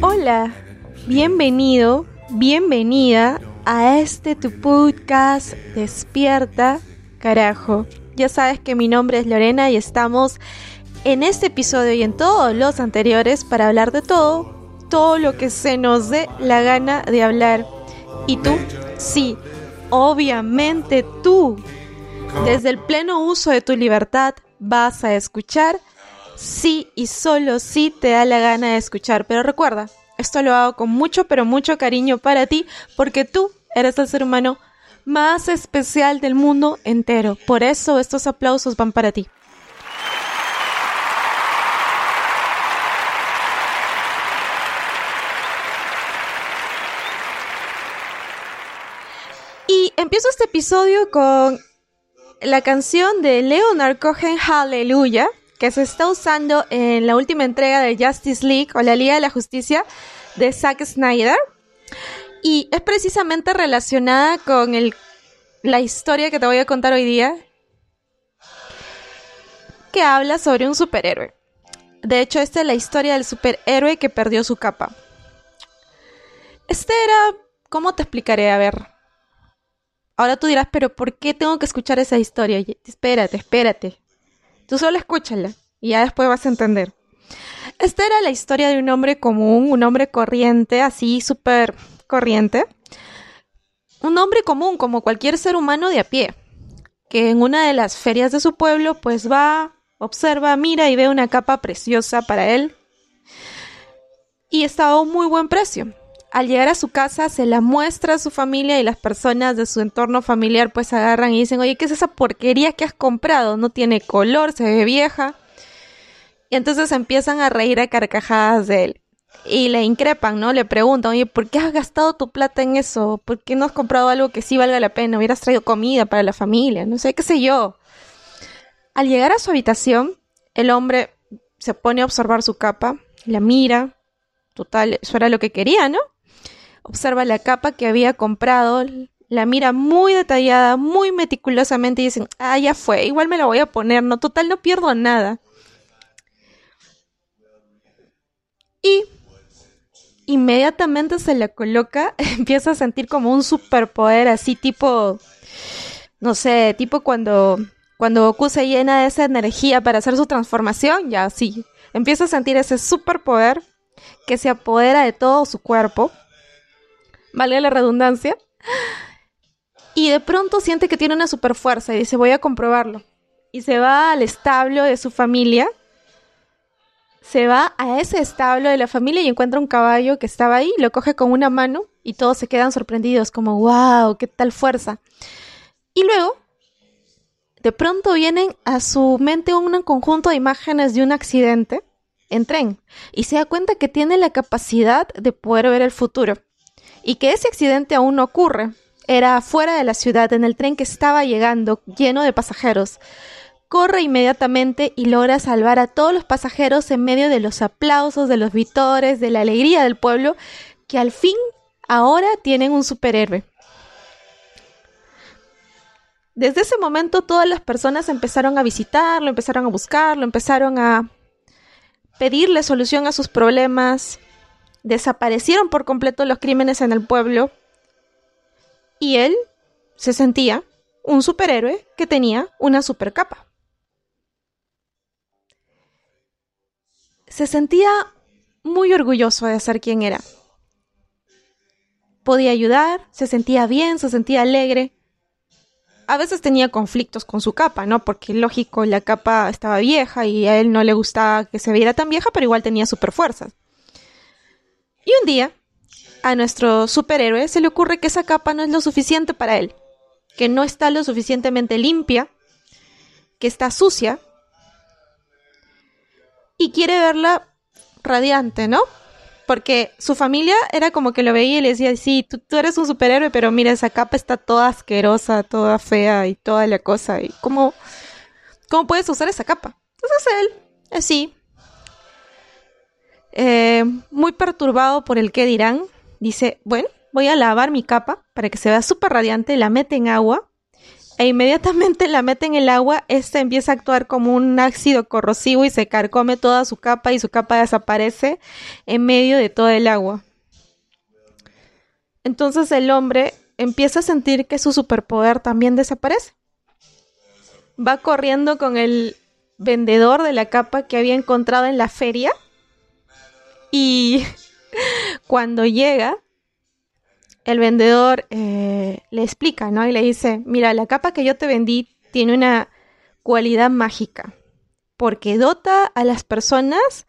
Hola, bienvenido, bienvenida a este tu podcast Despierta, carajo. Ya sabes que mi nombre es Lorena y estamos en este episodio y en todos los anteriores para hablar de todo, todo lo que se nos dé la gana de hablar. ¿Y tú? Sí, obviamente tú desde el pleno uso de tu libertad vas a escuchar sí y solo si te da la gana de escuchar. Pero recuerda, esto lo hago con mucho, pero mucho cariño para ti, porque tú eres el ser humano más especial del mundo entero. Por eso estos aplausos van para ti. Y empiezo este episodio con la canción de Leonard Cohen Hallelujah, que se está usando en la última entrega de Justice League o la Liga de la Justicia de Zack Snyder. Y es precisamente relacionada con el, la historia que te voy a contar hoy día, que habla sobre un superhéroe. De hecho, esta es la historia del superhéroe que perdió su capa. Este era, ¿cómo te explicaré? A ver, Ahora tú dirás, pero ¿por qué tengo que escuchar esa historia? espérate, espérate. Tú solo escúchala y ya después vas a entender. Esta era la historia de un hombre común, un hombre corriente, así súper corriente. Un hombre común, como cualquier ser humano de a pie, que en una de las ferias de su pueblo, pues va, observa, mira y ve una capa preciosa para él. Y estaba a un muy buen precio al llegar a su casa se la muestra a su familia y las personas de su entorno familiar pues agarran y dicen, oye, ¿qué es esa porquería que has comprado? No tiene color, se ve vieja. Y entonces empiezan a reír a carcajadas de él. Y le increpan, ¿no? Le preguntan, oye, ¿por qué has gastado tu plata en eso? ¿Por qué no has comprado algo que sí valga la pena? Hubieras traído comida para la familia, no sé, qué sé yo. Al llegar a su habitación, el hombre se pone a observar su capa, la mira, total, eso era lo que quería, ¿no? Observa la capa que había comprado, la mira muy detallada, muy meticulosamente y dicen, ah, ya fue, igual me la voy a poner, no, total, no pierdo nada. Y inmediatamente se la coloca, empieza a sentir como un superpoder así tipo, no sé, tipo cuando, cuando Goku se llena de esa energía para hacer su transformación, ya sí, empieza a sentir ese superpoder que se apodera de todo su cuerpo valga la redundancia. Y de pronto siente que tiene una super fuerza y dice, voy a comprobarlo. Y se va al establo de su familia. Se va a ese establo de la familia y encuentra un caballo que estaba ahí, lo coge con una mano y todos se quedan sorprendidos, como, wow, qué tal fuerza. Y luego, de pronto vienen a su mente un conjunto de imágenes de un accidente en tren y se da cuenta que tiene la capacidad de poder ver el futuro y que ese accidente aún no ocurre. Era fuera de la ciudad, en el tren que estaba llegando, lleno de pasajeros. Corre inmediatamente y logra salvar a todos los pasajeros en medio de los aplausos, de los vitores, de la alegría del pueblo, que al fin ahora tienen un superhéroe. Desde ese momento todas las personas empezaron a visitarlo, empezaron a buscarlo, empezaron a pedirle solución a sus problemas, desaparecieron por completo los crímenes en el pueblo y él se sentía un superhéroe que tenía una supercapa. Se sentía muy orgulloso de ser quien era. Podía ayudar, se sentía bien, se sentía alegre. A veces tenía conflictos con su capa, ¿no? Porque lógico, la capa estaba vieja y a él no le gustaba que se viera tan vieja, pero igual tenía super fuerzas. Y un día a nuestro superhéroe se le ocurre que esa capa no es lo suficiente para él, que no está lo suficientemente limpia, que está sucia, y quiere verla radiante, ¿no? Porque su familia era como que lo veía y le decía, sí, tú, eres un superhéroe, pero mira, esa capa está toda asquerosa, toda fea y toda la cosa. ¿Y cómo, cómo puedes usar esa capa? Entonces él, así, eh, muy perturbado por el que dirán, dice, bueno, voy a lavar mi capa para que se vea súper radiante, la mete en agua e inmediatamente la mete en el agua, esta empieza a actuar como un ácido corrosivo y se carcome toda su capa y su capa desaparece en medio de todo el agua. Entonces el hombre empieza a sentir que su superpoder también desaparece. Va corriendo con el vendedor de la capa que había encontrado en la feria y cuando llega, el vendedor eh, le explica, ¿no? Y le dice, mira, la capa que yo te vendí tiene una cualidad mágica, porque dota a las personas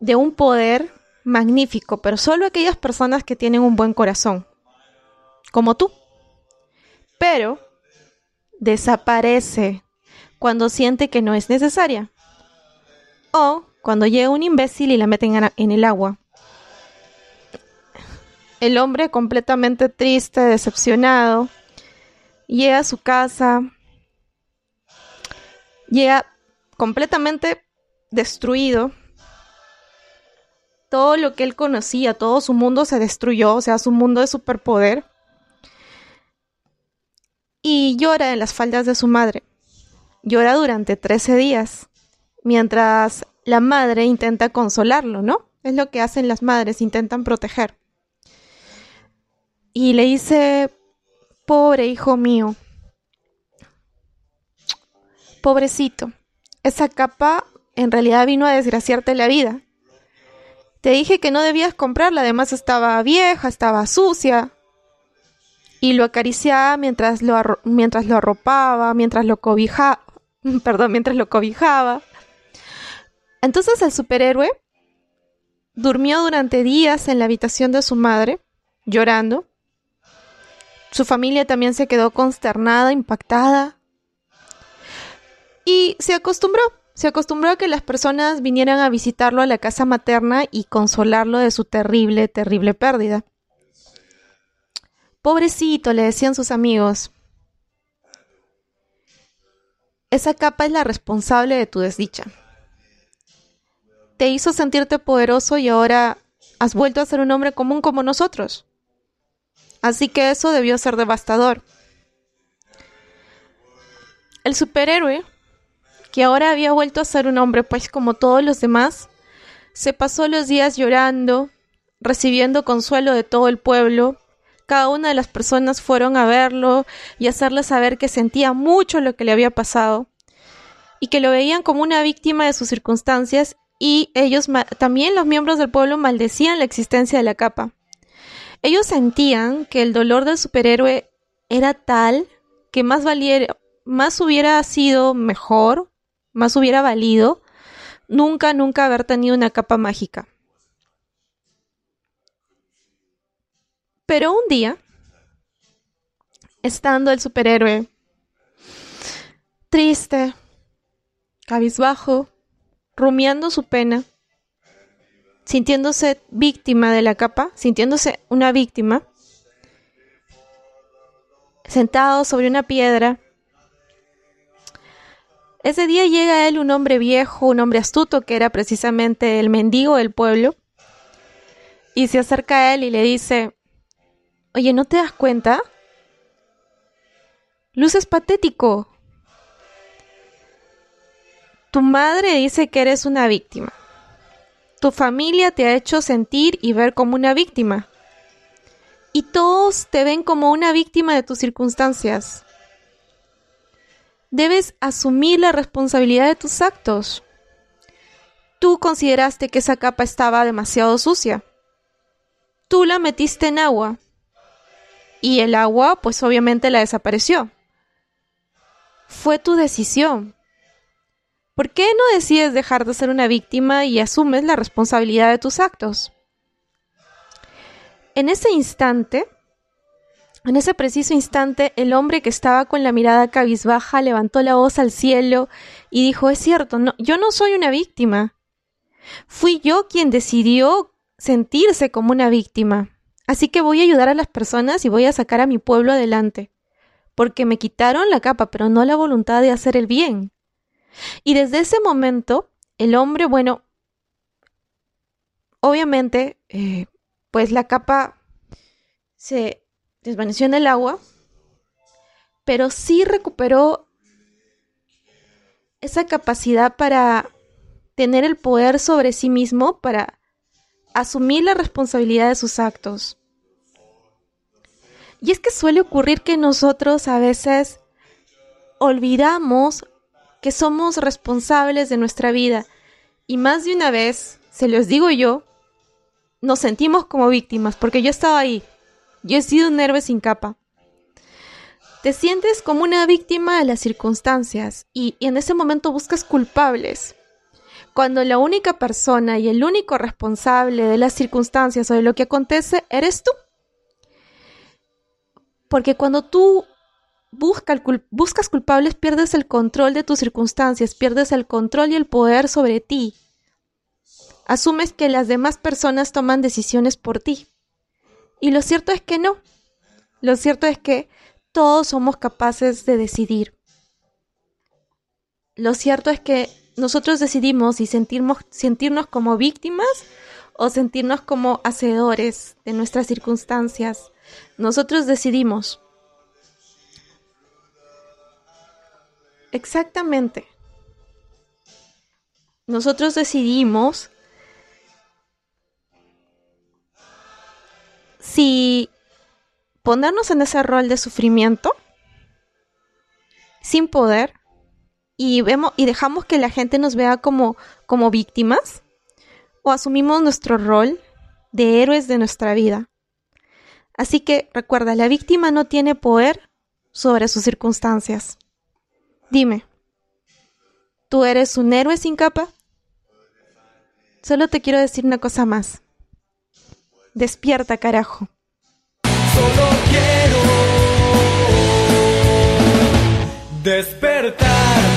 de un poder magnífico, pero solo aquellas personas que tienen un buen corazón, como tú. Pero desaparece cuando siente que no es necesaria. O cuando llega un imbécil y la meten en el agua. El hombre completamente triste, decepcionado, llega a su casa, llega completamente destruido. Todo lo que él conocía, todo su mundo se destruyó, o sea, su mundo de superpoder. Y llora en las faldas de su madre. Llora durante 13 días, mientras la madre intenta consolarlo, ¿no? Es lo que hacen las madres, intentan proteger. Y le dice, pobre hijo mío, pobrecito, esa capa en realidad vino a desgraciarte la vida. Te dije que no debías comprarla, además estaba vieja, estaba sucia. Y lo acariciaba mientras lo, mientras lo arropaba, mientras lo cobijaba, perdón, mientras lo cobijaba. Entonces el superhéroe durmió durante días en la habitación de su madre, llorando. Su familia también se quedó consternada, impactada. Y se acostumbró, se acostumbró a que las personas vinieran a visitarlo a la casa materna y consolarlo de su terrible, terrible pérdida. Pobrecito, le decían sus amigos. Esa capa es la responsable de tu desdicha te hizo sentirte poderoso y ahora has vuelto a ser un hombre común como nosotros. Así que eso debió ser devastador. El superhéroe, que ahora había vuelto a ser un hombre pues como todos los demás, se pasó los días llorando, recibiendo consuelo de todo el pueblo. Cada una de las personas fueron a verlo y hacerle saber que sentía mucho lo que le había pasado y que lo veían como una víctima de sus circunstancias y ellos también los miembros del pueblo maldecían la existencia de la capa. Ellos sentían que el dolor del superhéroe era tal que más valiera, más hubiera sido mejor, más hubiera valido nunca, nunca haber tenido una capa mágica. Pero un día, estando el superhéroe triste, cabizbajo, rumiando su pena, sintiéndose víctima de la capa, sintiéndose una víctima, sentado sobre una piedra. Ese día llega a él un hombre viejo, un hombre astuto, que era precisamente el mendigo del pueblo, y se acerca a él y le dice, Oye, ¿no te das cuenta? Luces patético. Tu madre dice que eres una víctima. Tu familia te ha hecho sentir y ver como una víctima. Y todos te ven como una víctima de tus circunstancias. Debes asumir la responsabilidad de tus actos. Tú consideraste que esa capa estaba demasiado sucia. Tú la metiste en agua. Y el agua, pues obviamente la desapareció. Fue tu decisión. ¿Por qué no decides dejar de ser una víctima y asumes la responsabilidad de tus actos? en ese instante, en ese preciso instante, el hombre que estaba con la mirada cabizbaja levantó la voz al cielo y dijo, es cierto, no, yo no soy una víctima. Fui yo quien decidió sentirse como una víctima. Así que voy a ayudar a las personas y voy a sacar a mi pueblo adelante. Porque me quitaron la capa, pero no la voluntad de hacer el bien. Y desde ese momento, el hombre, bueno, obviamente, eh, pues la capa se desvaneció en el agua, pero sí recuperó esa capacidad para tener el poder sobre sí mismo, para asumir la responsabilidad de sus actos. Y es que suele ocurrir que nosotros a veces olvidamos que somos responsables de nuestra vida y más de una vez, se los digo yo, nos sentimos como víctimas porque yo estaba ahí. Yo he sido un héroe sin capa. Te sientes como una víctima de las circunstancias y, y en ese momento buscas culpables cuando la única persona y el único responsable de las circunstancias o de lo que acontece eres tú. Porque cuando tú buscas culpables, pierdes el control de tus circunstancias, pierdes el control y el poder sobre ti. Asumes que las demás personas toman decisiones por ti. Y lo cierto es que no. Lo cierto es que todos somos capaces de decidir. Lo cierto es que nosotros decidimos si sentirnos, sentirnos como víctimas o sentirnos como hacedores de nuestras circunstancias. Nosotros decidimos. Exactamente. Nosotros decidimos si ponernos en ese rol de sufrimiento sin poder y vemos y dejamos que la gente nos vea como, como víctimas o asumimos nuestro rol de héroes de nuestra vida. Así que recuerda, la víctima no tiene poder sobre sus circunstancias. Dime, ¿tú eres un héroe sin capa? Solo te quiero decir una cosa más. Despierta, carajo. Solo quiero despertar.